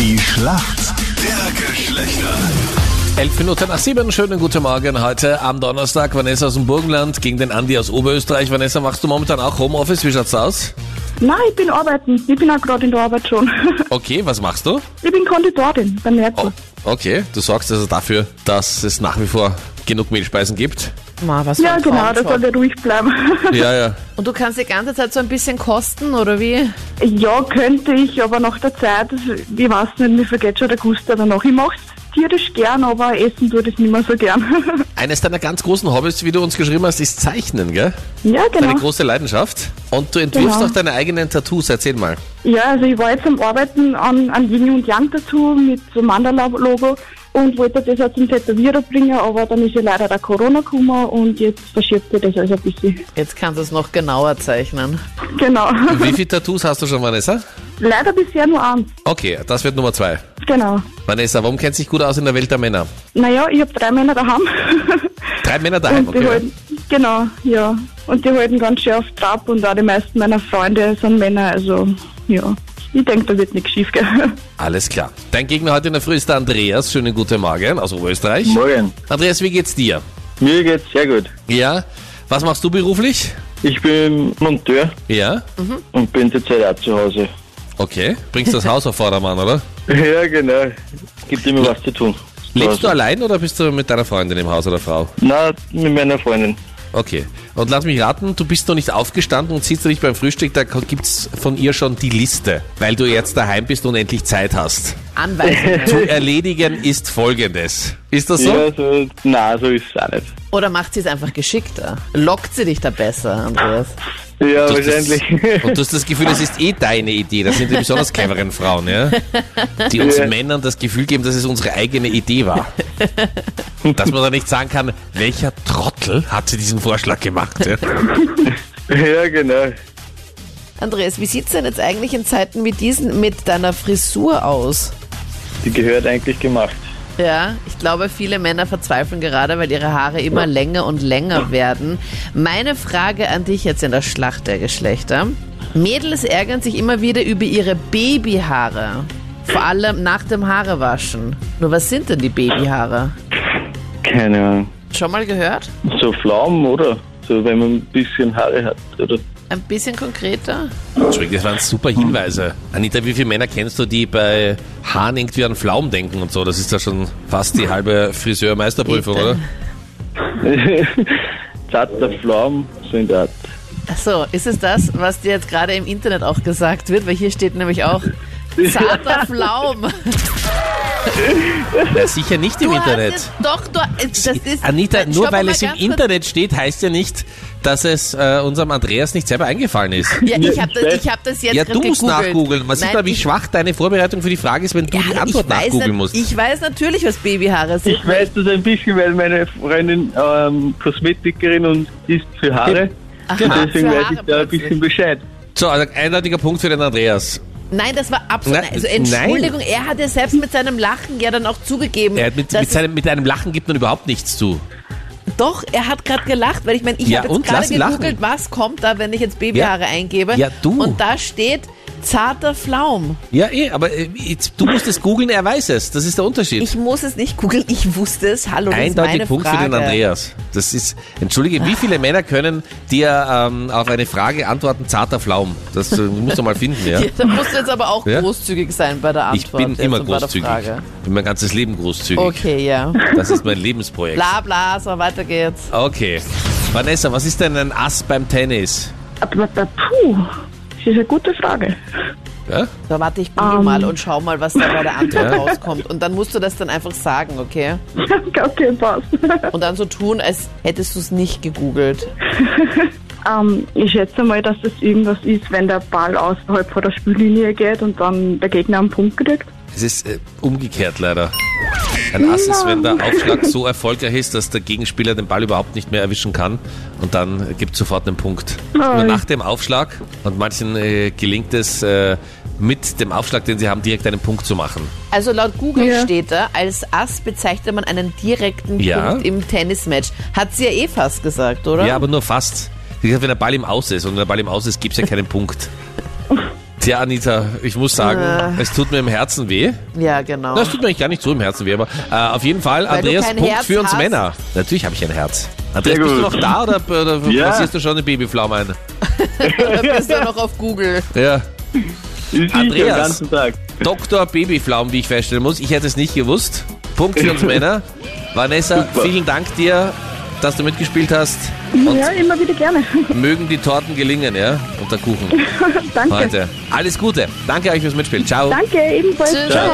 Die Schlacht der Geschlechter. Elf Minuten nach sieben, schönen guten Morgen. Heute am Donnerstag, Vanessa aus dem Burgenland gegen den Andi aus Oberösterreich. Vanessa, machst du momentan auch Homeoffice? Wie schaut's aus? Nein, ich bin arbeiten. Ich bin auch gerade in der Arbeit schon. Okay, was machst du? Ich bin Konditorin beim Merkur. Oh, okay, du sorgst also dafür, dass es nach wie vor genug Mehlspeisen gibt. Ma, was für Ja, ein genau, da Traumjob. soll er ruhig bleiben. Ja, ja. Und du kannst die ganze Zeit so ein bisschen kosten, oder wie? ja, könnte ich, aber nach der Zeit, ich weiß nicht, mir vergeht schon der Guster danach. Ich mach's tierisch gern, aber essen tue ich nicht mehr so gern. Eines deiner ganz großen Hobbys, wie du uns geschrieben hast, ist Zeichnen, gell? ja, Deine genau. große Leidenschaft. Und du entwirfst Genau. auch deine eigenen Tattoos. Erzähl mal. Ja, also ich war jetzt am Arbeiten an, an Yin und Yang dazu mit so Mandala-Logo und wollte das auch zum Tätowierer bringen, aber dann ist ja leider der Corona gekommen und jetzt verschiebt sich das also ein bisschen. Jetzt kannst du es noch genauer zeichnen. Genau. Wie viele Tattoos hast du schon, Vanessa? leider bisher nur eins. Okay, das wird Nummer zwei. Genau. Vanessa, warum kennt sich gut aus in der Welt der Männer? Naja, ich habe drei Männer daheim. Drei Männer daheim, und die okay. halten, genau, ja. Und die halten ganz schön auf Trab und auch die meisten meiner Freunde sind Männer, also ja. Ich denke, da wird nichts schief gehen. Alles klar. Dein Gegner heute in der Früh ist der Andreas. Schönen guten Morgen aus Oberösterreich. Morgen. Andreas, wie geht's dir? Mir geht's sehr gut. Ja. Was machst du beruflich? Ich bin Monteur Ja. und bin zurzeit auch zu Hause. Okay. Bringst das Haus auf Vordermann, oder? Ja, genau. Gibt immer was zu tun. Lebst du allein oder bist du mit deiner Freundin im Haus oder Frau? Na, mit meiner Freundin. Okay. Und lass mich raten, du bist noch nicht aufgestanden und siehst du dich beim Frühstück, da gibt's von ihr schon die Liste, weil du jetzt daheim bist und endlich Zeit hast. Anweisungen. Zu erledigen ist folgendes. Ist das so? Ja, so, na, so ist es auch nicht. Oder macht sie es einfach geschickter? Lockt sie dich da besser, Andreas? Ja, Du hast wahrscheinlich. Das, und du hast das Gefühl, es ist eh deine Idee. Das sind die besonders cleveren Frauen, ja? Die uns Ja. Männern das Gefühl geben, dass es unsere eigene Idee war. Dass man da nicht sagen kann, welcher Trottel hat sie diesen Vorschlag gemacht. Ja? ja, genau. Andreas, wie sieht's denn jetzt eigentlich in Zeiten wie diesen mit deiner Frisur aus? Die gehört eigentlich gemacht. Ja, ich glaube, viele Männer verzweifeln gerade, weil ihre Haare immer länger und länger werden. Meine Frage an dich jetzt in der Schlacht der Geschlechter. Mädels ärgern sich immer wieder über ihre Babyhaare. Vor allem nach dem Haarewaschen. Nur was sind denn die Babyhaare? Keine Ahnung. Schon mal gehört? So Pflaumen, oder? So, wenn man ein bisschen Haare hat, oder? Ein bisschen konkreter? Entschuldigung, das waren super Hinweise. Anita, wie viele Männer kennst du, die bei Haaren irgendwie an Pflaumen denken und so? Das ist ja schon fast die halbe Friseurmeisterprüfung, oder? Zarter Pflaumen, so in der Art. Achso, ist es das, was dir jetzt gerade im Internet auch gesagt wird? Weil hier steht nämlich auch zarter Pflaum. Ja, sicher nicht im Du Internet. Hast jetzt doch, du, das ist, Anita, Nein, nur stopp weil mal es im ganz kurz. Internet steht, heißt ja nicht, dass es äh, unserem Andreas nicht selber eingefallen ist. Ja, ich habe das, ich hab das jetzt Ja, du musst gegoogelt. nachgoogeln. Man sieht Nein, mal, wie ich- schwach deine Vorbereitung für die Frage ist, wenn du die Ja, Antwort ich weiß nachgoogeln nat- musst. Ich weiß natürlich, was Babyhaare sind. Ich weiß das ein bisschen, weil meine Freundin ähm, Kosmetikerin und ist für Haare. Aha, Deswegen für weiß Haare ich da ein plötzlich. bisschen Bescheid. So, also eindeutiger Punkt für den Andreas. Nein, das war absolut. Nein, also nein. Entschuldigung, er hat ja selbst mit seinem Lachen ja dann auch zugegeben. Er hat mit, mit, seinem, mit einem Lachen gibt man überhaupt nichts zu. Doch, er hat gerade gelacht, weil ich meine, ich Ja, habe jetzt gerade ihn lachen. gegoogelt, was kommt da, wenn ich jetzt Babyhaare Ja. eingebe. Ja, du. Und da steht zarter Pflaum. Ja, eh, aber äh, jetzt, du musst es googeln, er weiß es. Das ist der Unterschied. Ich muss es nicht googeln, ich wusste es. Hallo, das ist Eindeutig meine Punkt Frage. für den Andreas. Das ist, entschuldige, wie viele Männer können dir ähm, auf eine Frage antworten, zarter Pflaum? Das äh, musst du mal finden, ja? Ja, da musst du jetzt aber auch Ja? großzügig sein bei der Ich Antwort. bin jetzt immer der großzügig. Frage. Bin mein ganzes Leben großzügig. Okay, ja. Das ist mein Lebensprojekt. Bla bla, so weiter geht's. Okay. Vanessa, was ist denn ein Ass beim Tennis? Puh, das ist eine gute Frage. Ja? So, warte, ich Ähm. mal und schau mal, was da bei der Antwort Ja. rauskommt. Und dann musst du das dann einfach sagen, okay? okay, passt. Und dann so tun, als hättest du es nicht gegoogelt. ähm, ich schätze mal, dass das irgendwas ist, wenn der Ball außerhalb von der Spiellinie geht und dann der Gegner einen Punkt kriegt. Es ist äh, umgekehrt leider. Ein Ass ist, wenn der Aufschlag so erfolgreich ist, dass der Gegenspieler den Ball überhaupt nicht mehr erwischen kann und dann gibt sofort einen Punkt. Nur nach dem Aufschlag und manchen äh, gelingt es äh, mit dem Aufschlag, den sie haben, direkt einen Punkt zu machen. Also laut Google Ja. steht da, als Ass bezeichnet man einen direkten Ja. Punkt im Tennismatch. Hat sie ja eh fast gesagt, oder? Ja, aber nur fast. Wie gesagt, wenn der Ball im Aus ist und wenn der Ball im Aus ist, gibt es ja keinen Punkt. Tja, Anita, ich muss sagen, Äh. es tut mir im Herzen weh. Ja, genau. Das tut mir eigentlich gar nicht so im Herzen weh, aber äh, auf jeden Fall, Weil Andreas, Punkt Herz für uns hast. Männer. Natürlich habe ich ein Herz. Andreas, bist du noch da oder, oder Ja. passierst du schon eine Babypflaume ein? Oder bist du noch auf Google? Ja. Ist Andreas. ich den ganzen Tag. Dr. Babypflaumen, wie ich feststellen muss. Ich hätte es nicht gewusst. Punkt für uns Männer. Vanessa, Super. vielen Dank dir, dass du mitgespielt hast. Und Ja, immer wieder gerne. mögen die Torten gelingen, ja? Und der Kuchen Danke. heute. Alles Gute. Danke euch fürs Mitspielen. Ciao. Danke, ebenfalls. Tschüss. Ciao.